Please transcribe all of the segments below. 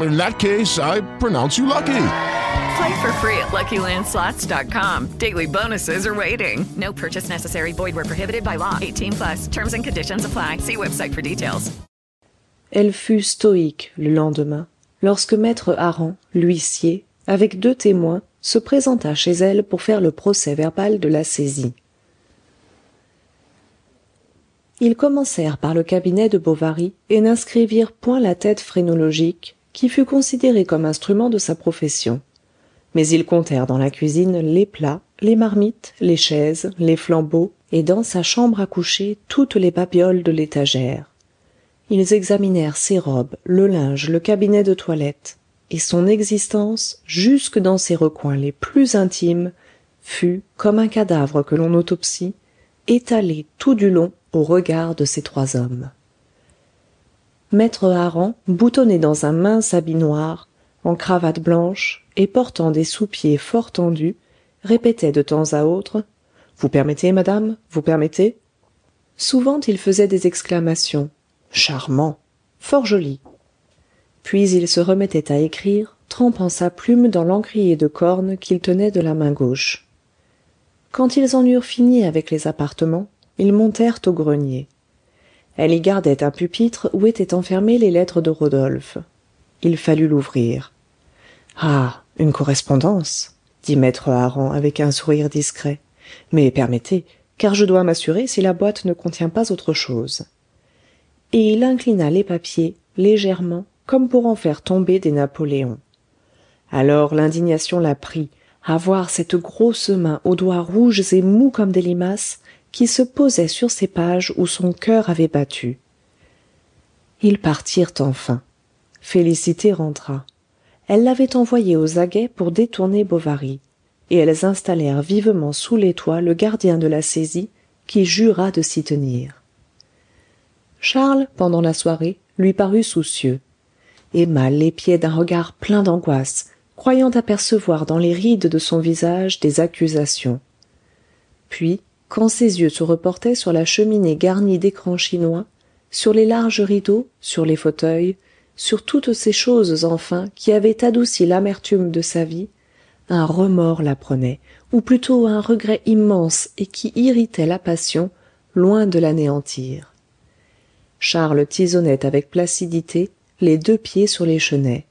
In that case, I pronounce you lucky. Play for free at LuckyLandSlots.com. Daily bonuses are waiting. No purchase necessary. Void where prohibited by law. 18 plus. Terms and conditions apply. See website for details. Elle fut stoïque le lendemain, lorsque maître Hareng, l'huissier, avec deux témoins, se présenta chez elle pour faire le procès-verbal de la saisie. Ils commencèrent par le cabinet de Bovary et n'inscrivirent point la tête phrénologique, qui fut considérée comme instrument de sa profession. Mais ils comptèrent dans la cuisine les plats, les marmites, les chaises, les flambeaux, et dans sa chambre à coucher toutes les babioles de l'étagère. Ils examinèrent ses robes, le linge, le cabinet de toilette, et son existence, jusque dans ses recoins les plus intimes, fut, comme un cadavre que l'on autopsie, étalée tout du long au regard de ces trois hommes. Maître Hareng, boutonné dans un mince habit noir, en cravate blanche, et portant des sous-pieds fort tendus, répétait de temps à autre Vous permettez, madame, vous permettez? Souvent il faisait des exclamations. Charmant! Fort joli! Puis il se remettait à écrire trempant sa plume dans l'encrier de corne qu'il tenait de la main gauche. Quand ils en eurent fini avec les appartements ils montèrent au grenier elle y gardait un pupitre où étaient enfermées les lettres de rodolphe. Il fallut l'ouvrir. Ah une correspondance dit maître hareng avec un sourire discret. Mais permettez car je dois m'assurer si la boîte ne contient pas autre chose. Et il inclina les papiers légèrement comme pour en faire tomber des napoléons. Alors l'indignation la prit à voir cette grosse main aux doigts rouges et mous comme des limaces qui se posait sur ces pages où son cœur avait battu. Ils partirent enfin. Félicité rentra. Elle l'avait envoyée aux aguets pour détourner bovary et elles installèrent vivement sous les toits le gardien de la saisie qui jura de s'y tenir. Charles pendant la soirée lui parut soucieux. Emma l'épiait d'un regard plein d'angoisse croyant apercevoir dans les rides de son visage des accusations. Puis quand ses yeux se reportaient sur la cheminée garnie d'écrans chinois sur les larges rideaux sur les fauteuils sur toutes ces choses enfin qui avaient adouci l'amertume de sa vie un remords la prenait ou plutôt un regret immense et qui irritait la passion loin de l'anéantir. Charles tisonnait avec placidité les deux pieds sur les chenets.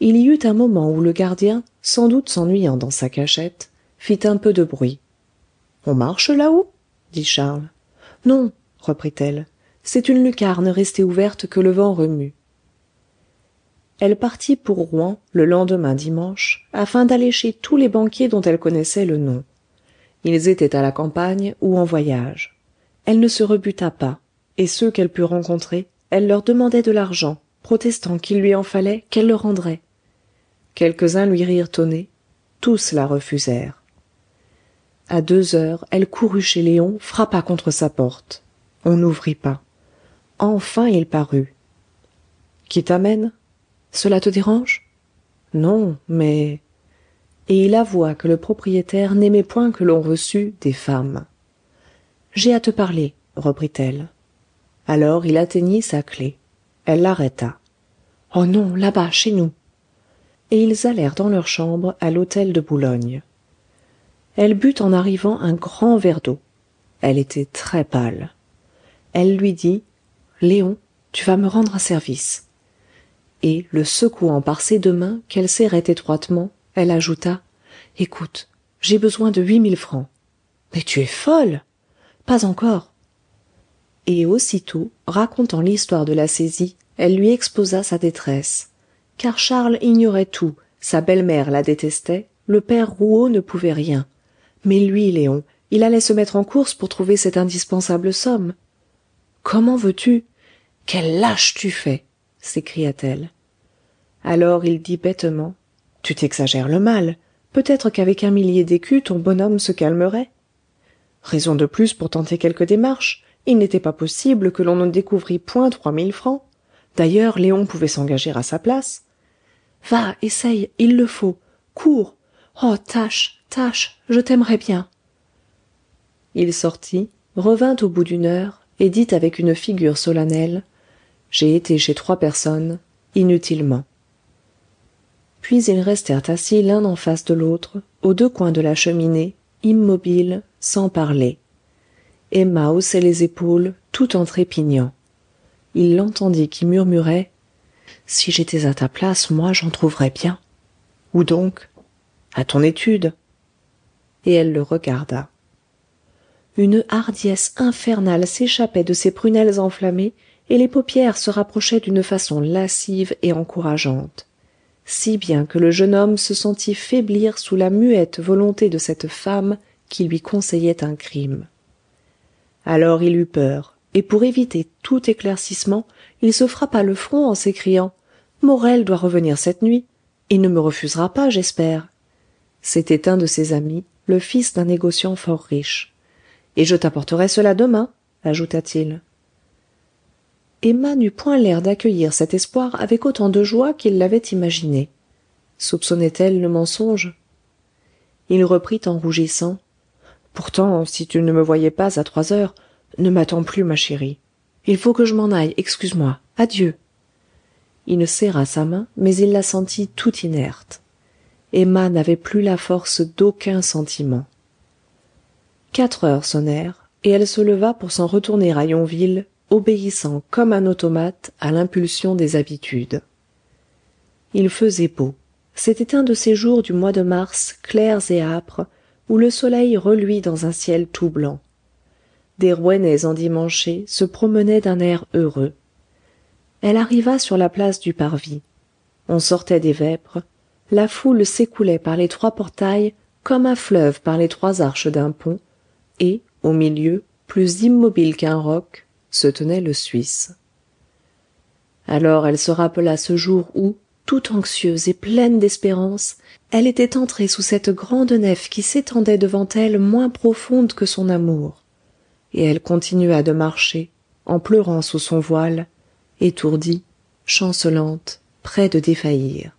Il y eut un moment où le gardien sans doute s'ennuyant dans sa cachette fit un peu de bruit on marche là-haut? dit charles. Non reprit-elle. C'est une lucarne restée ouverte que le vent remue. Elle partit pour rouen le lendemain dimanche afin d'aller chez tous les banquiers dont elle connaissait le nom. Ils étaient à la campagne ou en voyage. Elle ne se rebuta pas et ceux qu'elle put rencontrer elle leur demandait de l'argent protestant qu'il lui en fallait qu'elle le rendrait. Quelques-uns lui rirent au nez. Tous la refusèrent à deux heures elle courut chez léon frappa contre sa porte. On n'ouvrit pas. Enfin il parut qui t'amène? Cela te dérange? Non mais et il avoua que le propriétaire n'aimait point que l'on reçût des femmes j'ai à te parler reprit-elle. Alors il atteignit sa clef elle l'arrêta oh non là-bas chez nous et ils allèrent dans leur chambre à l'hôtel de boulogne elle but en arrivant un grand verre d'eau. Elle était très pâle. Elle lui dit léon tu vas me rendre un service et le secouant par ses deux mains qu'elle serrait étroitement elle ajouta écoute j'ai besoin de huit mille francs mais tu es folle! Pas encore! Et aussitôt racontant l'histoire de la saisie elle lui exposa sa détresse. Car charles ignorait tout sa belle-mère la détestait le père rouault ne pouvait rien mais lui léon il allait se mettre en course pour trouver cette indispensable somme. Comment veux-tu? Quel lâche tu fais! s'écria-t-elle. Alors il dit bêtement tu t'exagères le mal. Peut-être qu'avec un millier d'écus ton bonhomme se calmerait raison de plus pour tenter quelque démarche il n'était pas possible que l'on ne découvrît point trois mille francs. D'ailleurs léon pouvait s'engager à sa place va essaye il le faut. Cours. Oh tâche tâche je t'aimerais bien. Il sortit revint au bout d'une heure et dit avec une figure solennelle j'ai été chez trois personnes inutilement puis ils restèrent assis l'un en face de l'autre aux deux coins de la cheminée immobiles sans parler. Emma haussait les épaules tout en trépignant. Il l'entendit qui murmurait si j'étais à ta place moi j'en trouverais bien où donc à ton étude et elle le regarda. Une hardiesse infernale s'échappait de ses prunelles enflammées et les paupières se rapprochaient d'une façon lascive et encourageante. Si bien que le jeune homme se sentit faiblir sous la muette volonté de cette femme qui lui conseillait un crime. Alors il eut peur et pour éviter tout éclaircissement il se frappa le front en s'écriant morel doit revenir cette nuit il ne me refusera pas j'espère c'était un de ses amis le fils d'un négociant fort riche. Et je t'apporterai cela demain ajouta-t-il. Emma n'eut point l'air d'accueillir cet espoir avec autant de joie qu'il l'avait imaginé soupçonnait elle le mensonge. Il reprit en rougissant. Pourtant si tu ne me voyais pas à trois heures ne m'attends plus ma chérie. Il faut que je m'en aille excuse-moi. Adieu. Il serra sa main mais il la sentit tout inerte emma n'avait plus la force d'aucun sentiment. Quatre heures sonnèrent et elle se leva pour s'en retourner à yonville obéissant comme un automate à l'impulsion des habitudes. Il faisait beau. C'était un de ces jours du mois de mars clairs et âpres où le soleil reluit dans un ciel tout blanc. Des rouennais endimanchés se promenaient d'un air heureux. Elle arriva sur la place du parvis. On sortait des vêpres la foule s'écoulait par les trois portails comme un fleuve par les trois arches d'un pont et au milieu plus immobile qu'un roc se tenait le suisse. Alors elle se rappela ce jour où tout anxieuse et pleine d'espérance elle était entrée sous cette grande nef qui s'étendait devant elle moins profonde que son amour. Et elle continua de marcher en pleurant sous son voile étourdie chancelante près de défaillir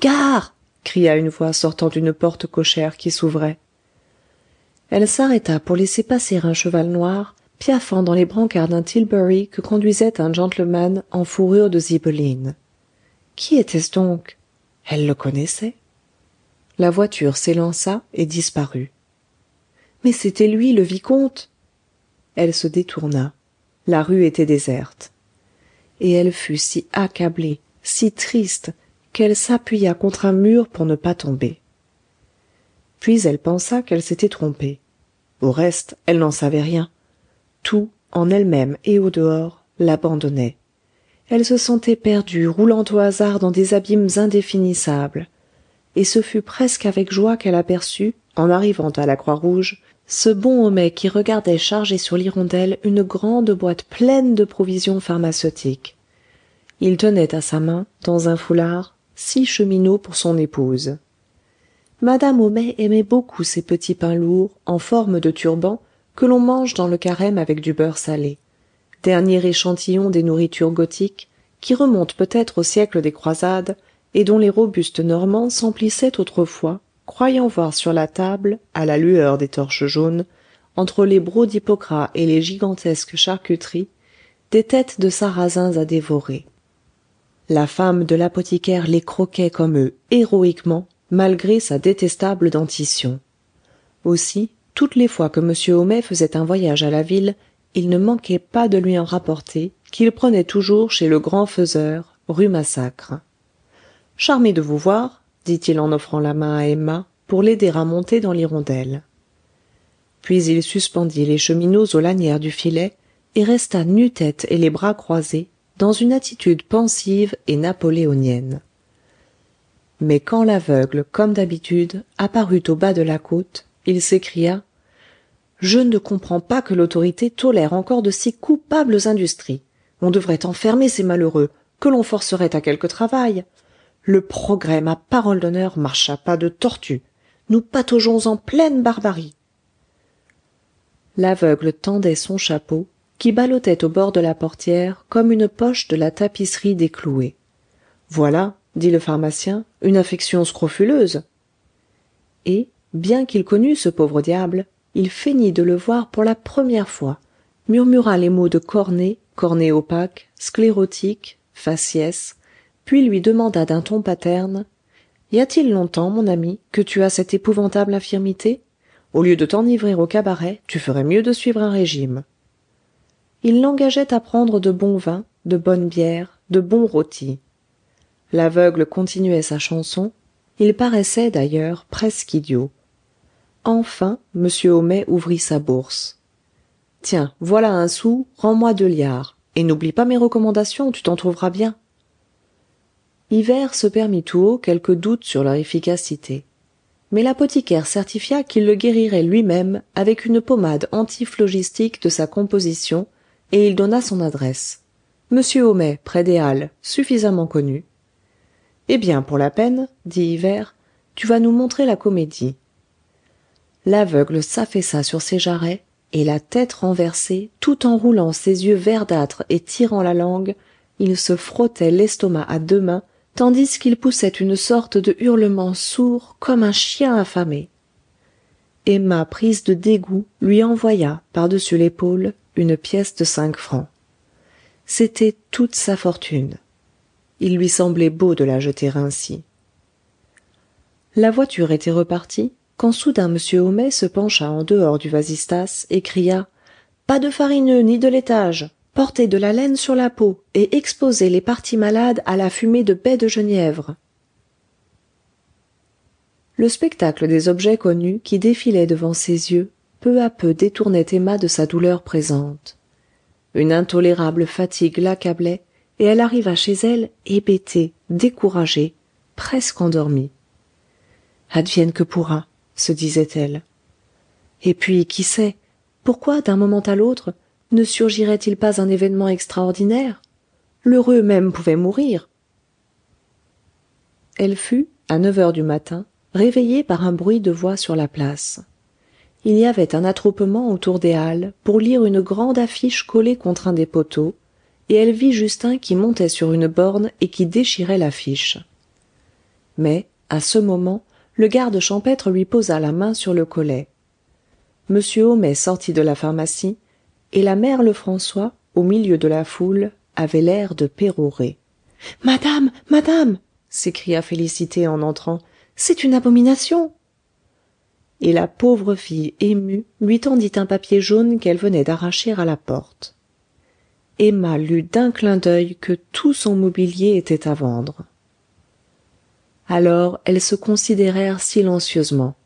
gare! cria une voix sortant d'une porte cochère qui s'ouvrait. Elle s'arrêta pour laisser passer un cheval noir piaffant dans les brancards d'un tilbury que conduisait un gentleman en fourrure de zibeline. Qui était-ce donc? Elle le connaissait. La voiture s'élança et disparut. Mais c'était lui le vicomte! Elle se détourna. La rue était déserte. Et elle fut si accablée si triste qu'elle s'appuya contre un mur pour ne pas tomber. Puis elle pensa qu'elle s'était trompée. Au reste elle n'en savait rien. Tout en elle-même et au dehors l'abandonnait. Elle se sentait perdue roulant au hasard dans des abîmes indéfinissables. Et ce fut presque avec joie qu'elle aperçut en arrivant à la croix rouge ce bon homais qui regardait charger sur l'hirondelle une grande boîte pleine de provisions pharmaceutiques. Il tenait à sa main dans un foulard six cheminots pour son épouse. Madame homais aimait beaucoup ces petits pains lourds en forme de turban que l'on mange dans le carême avec du beurre salé. Dernier échantillon des nourritures gothiques qui remonte peut-être au siècle des croisades et dont les robustes normands s'emplissaient autrefois croyant voir sur la table à la lueur des torches jaunes entre les brocs d'hypocras et les gigantesques charcuteries des têtes de sarrasins à dévorer la femme de l'apothicaire les croquait comme eux héroïquement malgré sa détestable dentition. Aussi toutes les fois que m. Homais faisait un voyage à la ville il ne manquait pas de lui en rapporter qu'il prenait toujours chez le grand faiseur rue massacre. Charmé de vous voir dit-il en offrant la main à emma pour l'aider à monter dans l'hirondelle. Puis il suspendit les cheminots aux lanières du filet et resta nu-tête et les bras croisés dans une attitude pensive et napoléonienne. Mais quand l'aveugle comme d'habitude apparut au bas de la côte il s'écria je ne comprends pas que l'autorité tolère encore de si coupables industries. On devrait enfermer ces malheureux que l'on forcerait à quelque travail. Le progrès ma parole d'honneur marche à pas de tortue. Nous pataugeons en pleine barbarie l'aveugle tendait son chapeau qui ballottait au bord de la portière comme une poche de la tapisserie déclouée voilà dit le pharmacien une affection scrofuleuse. Et bien qu'il connût ce pauvre diable il feignit de le voir pour la première fois murmura les mots de cornée cornée opaque sclérotique faciès puis lui demanda d'un ton paterne y a-t-il longtemps mon ami que tu as cette épouvantable infirmité? Au lieu de t'enivrer au cabaret tu ferais mieux de suivre un régime il l'engageait à prendre de bon vin de bonne bière de bons rôtis. L'aveugle continuait sa chanson. Il paraissait d'ailleurs presque idiot. Enfin m homais ouvrit sa bourse tiens voilà un sou rends-moi deux liards. Et n'oublie pas mes recommandations tu t'en trouveras bien hivert se permit tout haut quelques doutes sur leur efficacité. Mais l'apothicaire certifia qu'il le guérirait lui-même avec une pommade antiphlogistique de sa composition et il donna son adresse. Monsieur homais près des halles suffisamment connu. Eh bien pour la peine dit hivert tu vas nous montrer la comédie. L'aveugle s'affaissa sur ses jarrets et la tête renversée tout en roulant ses yeux verdâtres et tirant la langue il se frottait l'estomac à deux mains tandis qu'il poussait une sorte de hurlement sourd comme un chien affamé. Emma prise de dégoût lui envoya par-dessus l'épaule une pièce de cinq francs. C'était toute sa fortune. Il lui semblait beau de la jeter ainsi. La voiture était repartie quand soudain m homais se pencha en dehors du vasistas et cria pas de farineux ni de laitage! Portez de la laine sur la peau et exposez les parties malades à la fumée de baies de genièvre. Le spectacle des objets connus qui défilaient devant ses yeux peu à peu détournait emma de sa douleur présente. Une intolérable fatigue l'accablait et elle arriva chez elle hébétée découragée presque endormie advienne que pourra se disait-elle et puis qui sait pourquoi d'un moment à l'autre ne surgirait-il pas un événement extraordinaire? L'heureux même pouvait mourir. Elle fut à neuf heures du matin réveillée par un bruit de voix sur la place il y avait un attroupement autour des halles pour lire une grande affiche collée contre un des poteaux et elle vit justin qui montait sur une borne et qui déchirait l'affiche. Mais à ce moment le garde champêtre lui posa la main sur le collet. M homais sortit de la pharmacie et la mère lefrançois au milieu de la foule avait l'air de pérorer madame madame! s'écria félicité en entrant c'est une abomination et la pauvre fille émue lui tendit un papier jaune qu'elle venait d'arracher à la porte. Emma lut d'un clin d'œil que tout son mobilier était à vendre. Alors elles se considérèrent silencieusement.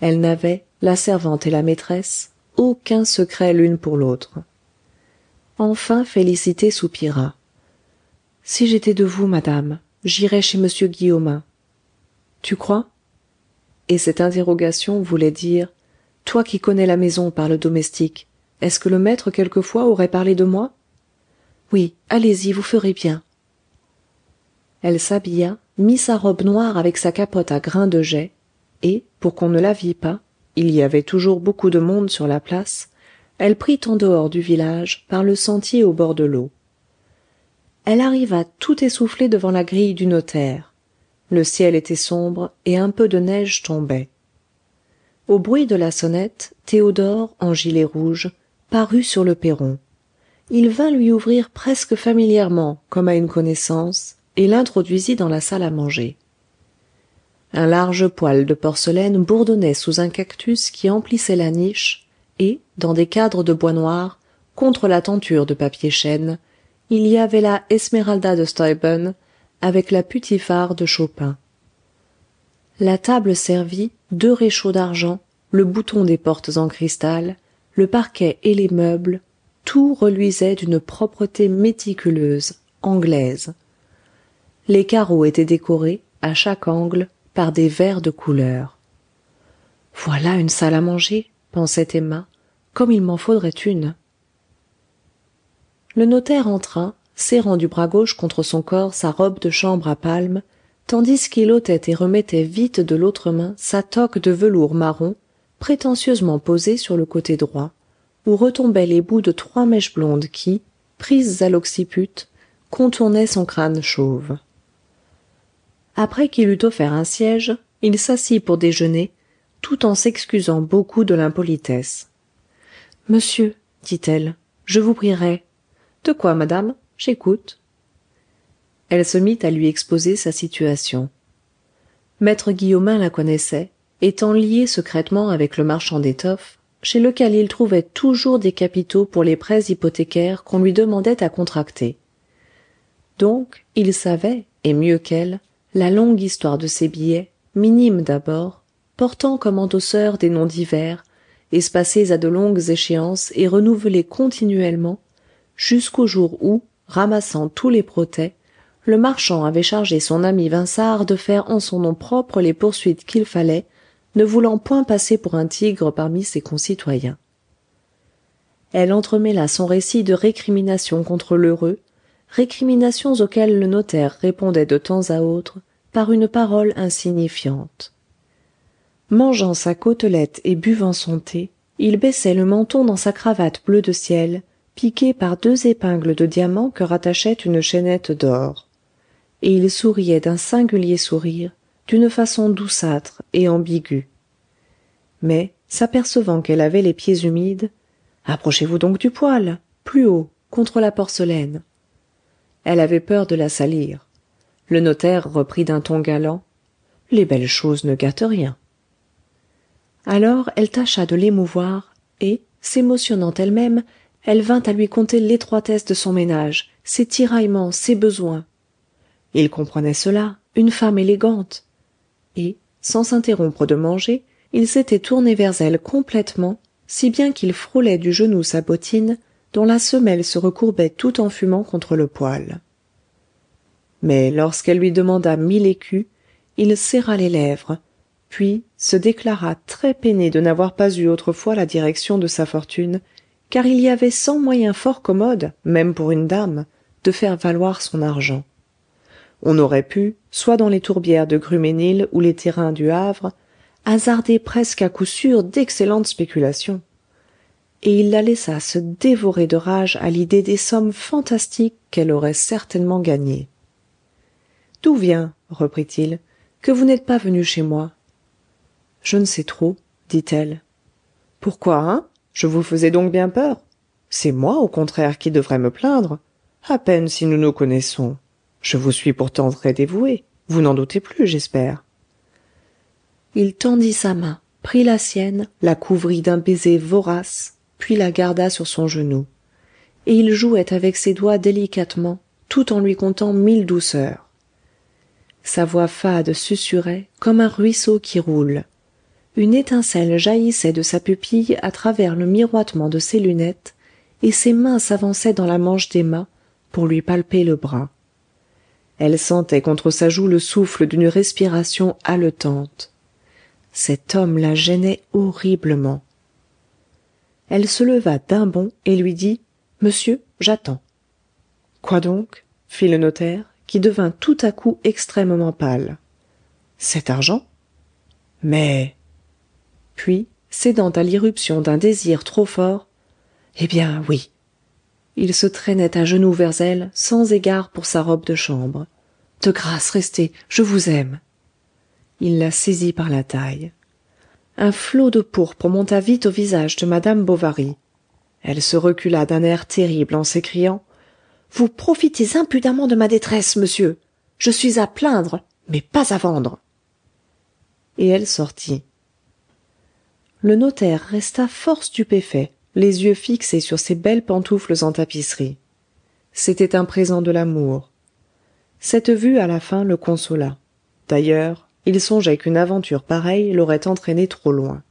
Elles n'avaient la servante et la maîtresse aucun secret l'une pour l'autre. Enfin félicité soupira si j'étais de vous madame j'irais chez monsieur guillaumin. Tu crois? Et cette interrogation voulait dire toi qui connais la maison par le domestique est-ce que le maître quelquefois aurait parlé de moi oui allez-y vous ferez bien elle s'habilla mit sa robe noire avec sa capote à grains de jais et pour qu'on ne la vît pas il y avait toujours beaucoup de monde sur la place elle prit en dehors du village par le sentier au bord de l'eau. Elle arriva tout essoufflée devant la grille du notaire le ciel était sombre et un peu de neige tombait. Au bruit de la sonnette théodore en gilet rouge parut sur le perron. Il vint lui ouvrir presque familièrement comme à une connaissance et l'introduisit dans la salle à manger. Un large poêle de porcelaine bourdonnait sous un cactus qui emplissait la niche et dans des cadres de bois noir contre la tenture de papier chêne il y avait la esmeralda de avec la putiphar de chopin. La table servie deux réchauds d'argent le bouton des portes en cristal le parquet et les meubles tout reluisait d'une propreté méticuleuse anglaise. Les carreaux étaient décorés à chaque angle par des verres de couleur voilà une salle à manger pensait emma comme il m'en faudrait une le notaire entra serrant du bras gauche contre son corps sa robe de chambre à palmes tandis qu'il ôtait et remettait vite de l'autre main sa toque de velours marron prétentieusement posée sur le côté droit où retombaient les bouts de trois mèches blondes qui prises à l'occiput contournaient son crâne chauve. Après qu'il eut offert un siège il s'assit pour déjeuner tout en s'excusant beaucoup de l'impolitesse monsieur dit-elle je vous prierai. De quoi madame? J'écoute. Elle se mit à lui exposer sa situation. Maître guillaumin la connaissait étant lié secrètement avec le marchand d'étoffes chez lequel il trouvait toujours des capitaux pour les prêts hypothécaires qu'on lui demandait à contracter. Donc il savait et mieux qu'elle la longue histoire de ces billets minimes d'abord portant comme endosseurs des noms divers espacés à de longues échéances et renouvelés continuellement jusqu'au jour où ramassant tous les protêts le marchand avait chargé son ami vinçart de faire en son nom propre les poursuites qu'il fallait ne voulant point passer pour un tigre parmi ses concitoyens. Elle entremêla son récit de récriminations contre l'heureux récriminations auxquelles le notaire répondait de temps à autre par une parole insignifiante. Mangeant sa côtelette et buvant son thé il baissait le menton dans sa cravate bleu de ciel piquée par deux épingles de diamant que rattachait une chaînette d'or. Et il souriait d'un singulier sourire d'une façon douceâtre et ambiguë. Mais s'apercevant qu'elle avait les pieds humides approchez-vous donc du poêle plus haut contre la porcelaine elle avait peur de la salir. Le notaire reprit d'un ton galant les belles choses ne gâtent rien alors elle tâcha de l'émouvoir et s'émotionnant elle-même elle vint à lui conter l'étroitesse de son ménage ses tiraillements ses besoins. Il comprenait cela une femme élégante. Et sans s'interrompre de manger il s'était tourné vers elle complètement si bien qu'il frôlait du genou sa bottine dont la semelle se recourbait tout en fumant contre le poêle. Mais lorsqu'elle lui demanda mille écus il serra les lèvres puis se déclara très peiné de n'avoir pas eu autrefois la direction de sa fortune car il y avait cent moyens fort commodes même pour une dame de faire valoir son argent. On aurait pu soit dans les tourbières de grumesnil ou les terrains du havre hasarder presque à coup sûr d'excellentes spéculations. Et il la laissa se dévorer de rage à l'idée des sommes fantastiques qu'elle aurait certainement gagnées d'où vient reprit-il que vous n'êtes pas venu chez moi je ne sais trop dit-elle pourquoi hein? Je vous faisais donc bien peur. C'est moi au contraire qui devrais me plaindre. À peine si nous nous connaissons. Je vous suis pourtant très dévoué vous n'en doutez plus j'espère. Il tendit sa main prit la sienne la couvrit d'un baiser vorace puis la garda sur son genou. Et il jouait avec ses doigts délicatement tout en lui contant mille douceurs. Sa voix fade susurrait comme un ruisseau qui roule une étincelle jaillissait de sa pupille à travers le miroitement de ses lunettes et ses mains s'avançaient dans la manche d'emma pour lui palper le bras. Elle sentait contre sa joue le souffle d'une respiration haletante. Cet homme la gênait horriblement. Elle se leva d'un bond et lui dit monsieur j'attends quoi donc? fit le notaire qui devint tout à coup extrêmement pâle cet argent? Mais puis cédant à l'irruption d'un désir trop fort eh bien oui il se traînait à genoux vers elle sans égard pour sa robe de chambre de grâce restez je vous aime il la saisit par la taille. Un flot de pourpre monta vite au visage de madame bovary. Elle se recula d'un air terrible en s'écriant vous profitez impudemment de ma détresse monsieur. Je suis à plaindre mais pas à vendre et elle sortit le notaire resta fort stupéfait les yeux fixés sur ces belles pantoufles en tapisserie. C'était un présent de l'amour. Cette vue à la fin le consola. D'ailleurs il songeait qu'une aventure pareille l'aurait entraîné trop loin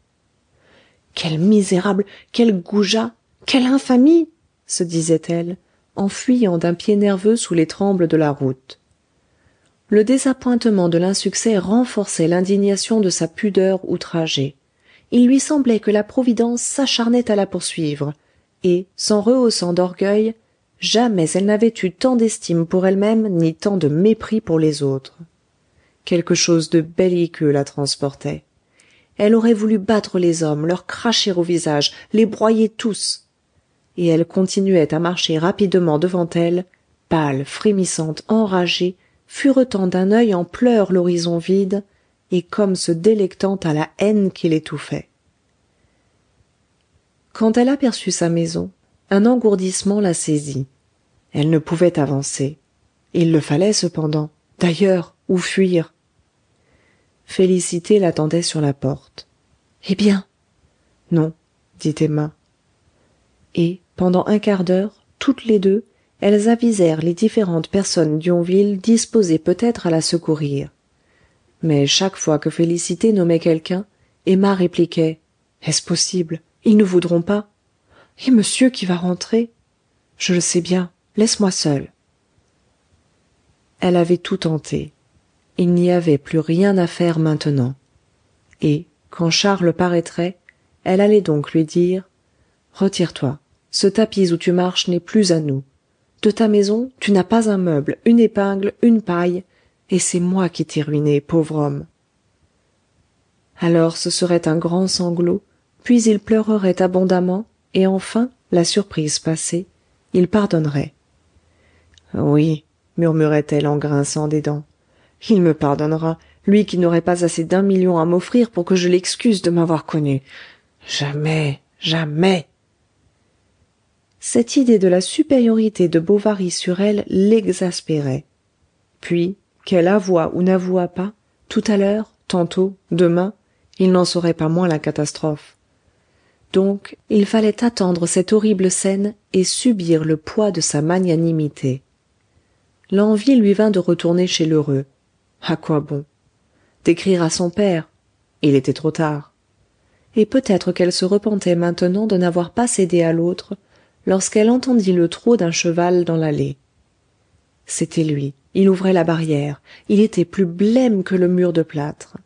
quel misérable quel goujat quelle infamie! se disait-elle en fuyant d'un pied nerveux sous les trembles de la route. Le désappointement de l'insuccès renforçait l'indignation de sa pudeur outragée il lui semblait que la providence s'acharnait à la poursuivre. Et s'en rehaussant d'orgueil jamais elle n'avait eu tant d'estime pour elle-même ni tant de mépris pour les autres. Quelque chose de belliqueux la transportait. Elle aurait voulu battre les hommes leur cracher au visage les broyer tous. Et elle continuait à marcher rapidement devant elle pâle frémissante enragée furetant d'un œil en pleurs l'horizon vide et comme se délectant à la haine qui l'étouffait. Quand elle aperçut sa maison un engourdissement la saisit. Elle ne pouvait avancer. Il le fallait cependant. D'ailleurs où fuir? Félicité l'attendait sur la porte eh bien non dit emma. Et pendant un quart d'heure toutes les deux elles avisèrent les différentes personnes d'yonville disposées peut-être à la secourir mais chaque fois que félicité nommait quelqu'un emma répliquait est-ce possible? Ils ne voudront pas et monsieur qui va rentrer je le sais bien laisse-moi seule elle avait tout tenté. Il n'y avait plus rien à faire maintenant. Et quand charles paraîtrait elle allait donc lui dire retire-toi. Ce tapis où tu marches n'est plus à nous. De ta maison tu n'as pas un meuble une épingle une paille et c'est moi qui t'ai ruiné pauvre homme. Alors ce serait un grand sanglot puis il pleurerait abondamment et enfin la surprise passée il pardonnerait. Oui murmurait-elle en grinçant des dents. Il me pardonnera lui qui n'aurait pas assez d'un million à m'offrir pour que je l'excuse de m'avoir connu. Jamais jamais. Cette idée de la supériorité de bovary sur elle l'exaspérait. Puis qu'elle avouât ou n'avouât pas tout à l'heure tantôt demain il n'en serait pas moins la catastrophe. Donc il fallait attendre cette horrible scène et subir le poids de sa magnanimité. L'envie lui vint de retourner chez lheureux. À quoi bon? D'écrire à son père. Il était trop tard. Et peut-être qu'elle se repentait maintenant de n'avoir pas cédé à l'autre lorsqu'elle entendit le trot d'un cheval dans l'allée. C'était lui il ouvrait la barrière. Il était plus blême que le mur de plâtre.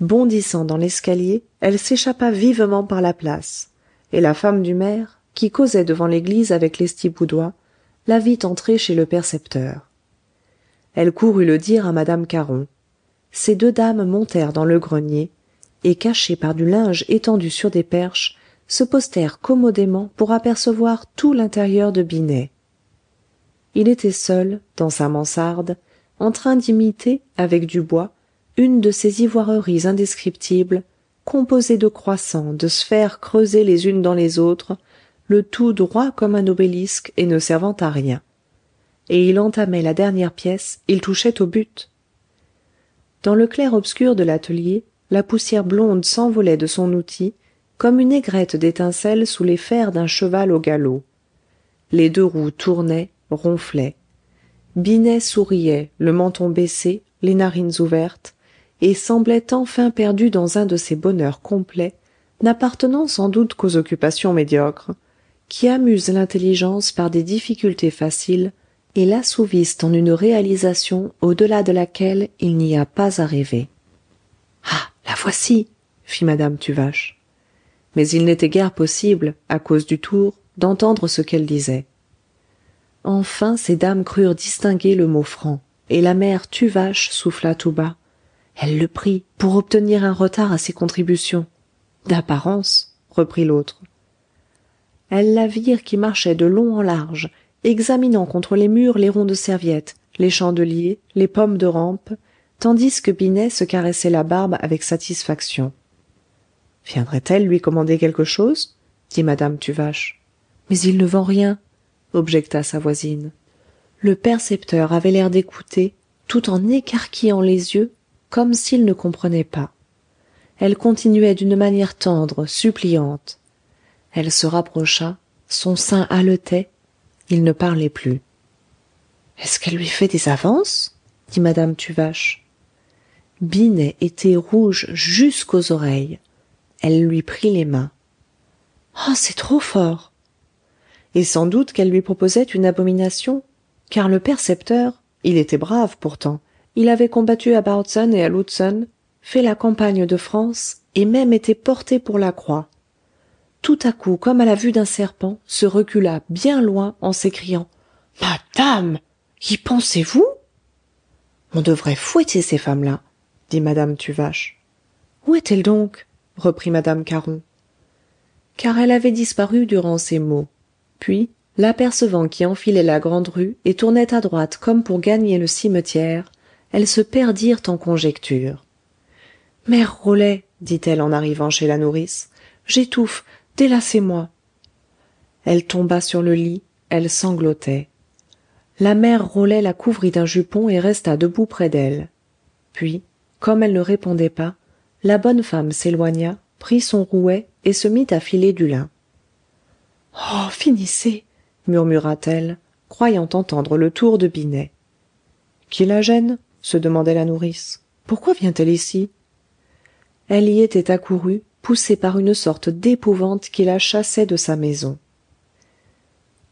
Bondissant dans l'escalier elle s'échappa vivement par la place. Et la femme du maire qui causait devant l'église avec lestiboudois la vit entrer chez le percepteur. Elle courut le dire à madame caron. Ces deux dames montèrent dans le grenier et cachées par du linge étendu sur des perches se postèrent commodément pour apercevoir tout l'intérieur de binet il était seul dans sa mansarde en train d'imiter avec du bois une de ces ivoireries indescriptibles composées de croissants de sphères creusées les unes dans les autres le tout droit comme un obélisque et ne servant à rien. Et il entamait la dernière pièce il touchait au but. Dans le clair-obscur de l'atelier la poussière blonde s'envolait de son outil comme une aigrette d'étincelles sous les fers d'un cheval au galop. Les deux roues tournaient ronflaient. Binet souriait le menton baissé les narines ouvertes et semblait enfin perdu dans un de ces bonheurs complets n'appartenant sans doute qu'aux occupations médiocres qui amusent l'intelligence par des difficultés faciles et l'assouvissent en une réalisation au-delà de laquelle il n'y a pas à rêver ah la voici! fit madame tuvache. Mais il n'était guère possible à cause du tour d'entendre ce qu'elle disait enfin ces dames crurent distinguer le mot franc et la mère tuvache souffla tout bas. Elle le prie pour obtenir un retard à ses contributions. D'apparence reprit l'autre. Elles la virent qui marchait de long en large examinant contre les murs les ronds de serviette les chandeliers les pommes de rampe tandis que binet se caressait la barbe avec satisfaction viendrait-elle lui commander quelque chose? dit madame tuvache mais il ne vend rien objecta sa voisine. Le percepteur avait l'air d'écouter tout en écarquillant les yeux comme s'il ne comprenait pas. Elle continuait d'une manière tendre suppliante. Elle se rapprocha son sein haletait il ne parlait plus est-ce qu'elle lui fait des avances? dit madame tuvache. Binet était rouge jusqu'aux oreilles. Elle lui prit les mains ah c'est trop fort et sans doute qu'elle lui proposait une abomination. Car le percepteur il était brave pourtant. Il avait combattu à bautzen et à lutzen fait la campagne de france et même été porté pour la croix. Tout à coup comme à la vue d'un serpent se recula bien loin en s'écriant madame y pensez-vous on devrait fouetter ces femmes-là dit madame tuvache où est-elle donc? reprit madame caron. Car elle avait disparu durant ces mots puis l'apercevant qui enfilait la grande rue et tournait à droite comme pour gagner le cimetière elles se perdirent en conjectures. Mère rollet dit-elle en arrivant chez la nourrice j'étouffe délassez moi elle tomba sur le lit elle sanglotait. La mère rollet la couvrit d'un jupon et resta debout près d'elle. Puis comme elle ne répondait pas la bonne femme s'éloigna prit son rouet et se mit à filer du lin oh finissez murmura-t-elle croyant entendre le tour de binet. Qui la gêne? se demandait la nourrice. Pourquoi vient-elle ici? Elle y était accourue poussée par une sorte d'épouvante qui la chassait de sa maison.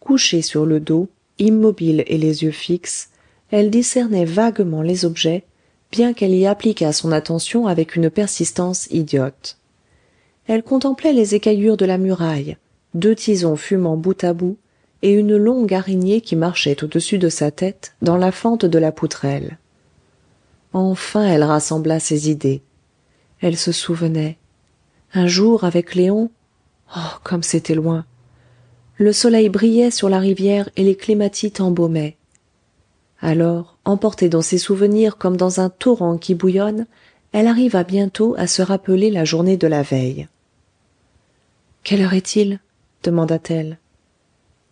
Couchée sur le dos immobile et les yeux fixes elle discernait vaguement les objets bien qu'elle y appliquât son attention avec une persistance idiote. Elle contemplait les écaillures de la muraille deux tisons fumant bout à bout et une longue araignée qui marchait au-dessus de sa tête dans la fente de la poutrelle. Enfin elle rassembla ses idées. Elle se souvenait. Un jour avec léon oh comme c'était loin. Le soleil brillait sur la rivière et les clématites embaumaient. Alors emportée dans ses souvenirs comme dans un torrent qui bouillonne elle arriva bientôt à se rappeler la journée de la veille. Quelle heure est-il? Demanda-t-elle.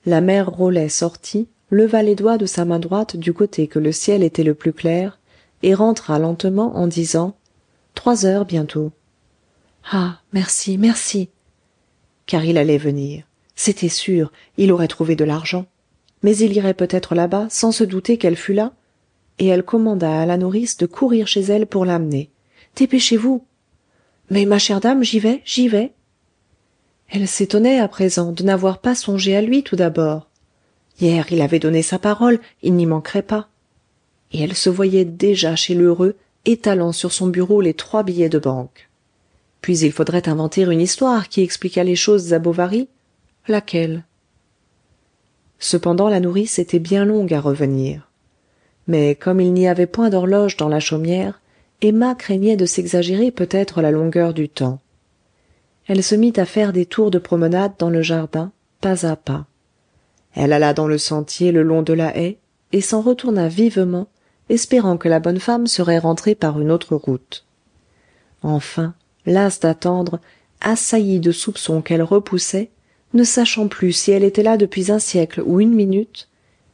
La mère rollet sortit leva les doigts de sa main droite du côté que le ciel était le plus clair et rentra lentement en disant trois heures bientôt ah merci merci car il allait venir. C'était sûr il aurait trouvé de l'argent. Mais il irait peut-être là-bas sans se douter qu'elle fût là et elle commanda à la nourrice de courir chez elle pour l'amener dépêchez-vous mais ma chère dame j'y vais j'y vais elle s'étonnait à présent de n'avoir pas songé à lui tout d'abord. Hier il avait donné sa parole il n'y manquerait pas. Et elle se voyait déjà chez l'heureux étalant sur son bureau les trois billets de banque. Puis il faudrait inventer une histoire qui expliquât les choses à bovary. Laquelle? Cependant la nourrice était bien longue à revenir. Mais comme il n'y avait point d'horloge dans la chaumière emma craignait de s'exagérer peut-être la longueur du temps elle se mit à faire des tours de promenade dans le jardin pas à pas. Elle alla dans le sentier le long de la haie et s'en retourna vivement espérant que la bonne femme serait rentrée par une autre route. Enfin lasse d'attendre assaillie de soupçons qu'elle repoussait ne sachant plus si elle était là depuis un siècle ou une minute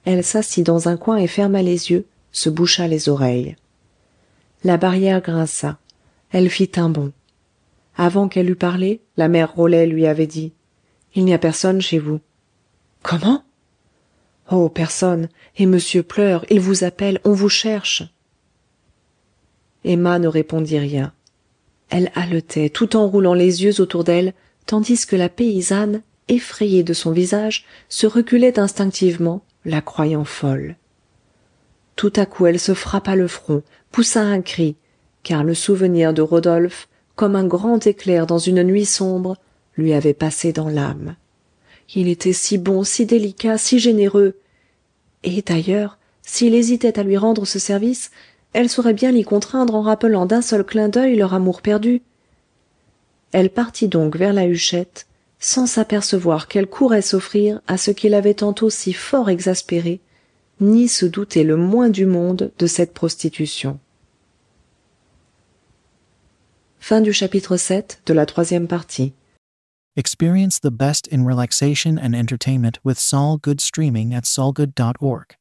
elle s'assit dans un coin et ferma les yeux se boucha les oreilles. La barrière grinça. Elle fit un bond avant qu'elle eût parlé la mère rollet lui avait dit il n'y a personne chez vous comment? Oh personne. Et monsieur pleure il vous appelle on vous cherche. Emma ne répondit rien. Elle haletait tout en roulant les yeux autour d'elle tandis que la paysanne effrayée de son visage se reculait instinctivement la croyant folle. Tout à coup elle se frappa le front poussa un cri car le souvenir de rodolphe comme un grand éclair dans une nuit sombre lui avait passé dans l'âme. Il était si bon si délicat si généreux. Et d'ailleurs s'il hésitait à lui rendre ce service elle saurait bien l'y contraindre en rappelant d'un seul clin d'œil leur amour perdu. Elle partit donc vers la huchette sans s'apercevoir qu'elle courait s'offrir à ce qui l'avait tantôt si fort exaspérée ni se douter le moins du monde de cette prostitution Experience the best in relaxation and entertainment with Sol Good streaming at solgood.org.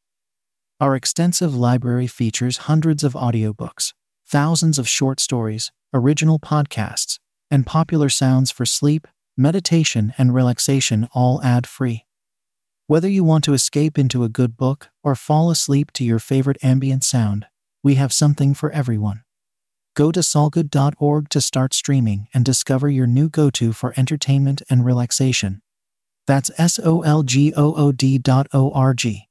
Our extensive library features hundreds of audiobooks, thousands of short stories, original podcasts, and popular sounds for sleep, meditation, and relaxation all ad free. Whether you want to escape into a good book or fall asleep to your favorite ambient sound, we have something for everyone. Go to solgood.org to start streaming and discover your new go to for entertainment and relaxation. That's S O L G O O D dot O R G.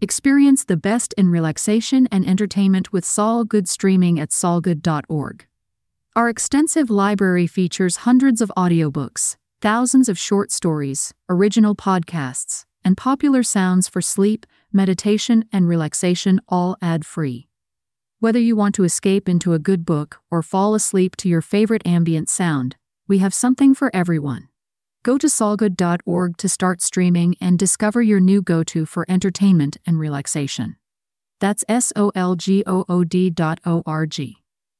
Experience the best in relaxation and entertainment with Sol Good streaming at solgood.org. Our extensive library features hundreds of audiobooks, thousands of short stories, original podcasts, and popular sounds for sleep, meditation, and relaxation, all ad free. Whether you want to escape into a good book or fall asleep to your favorite ambient sound, we have something for everyone. Go to solgood.org to start streaming and discover your new go to for entertainment and relaxation. That's S O L G O O D dot O R G.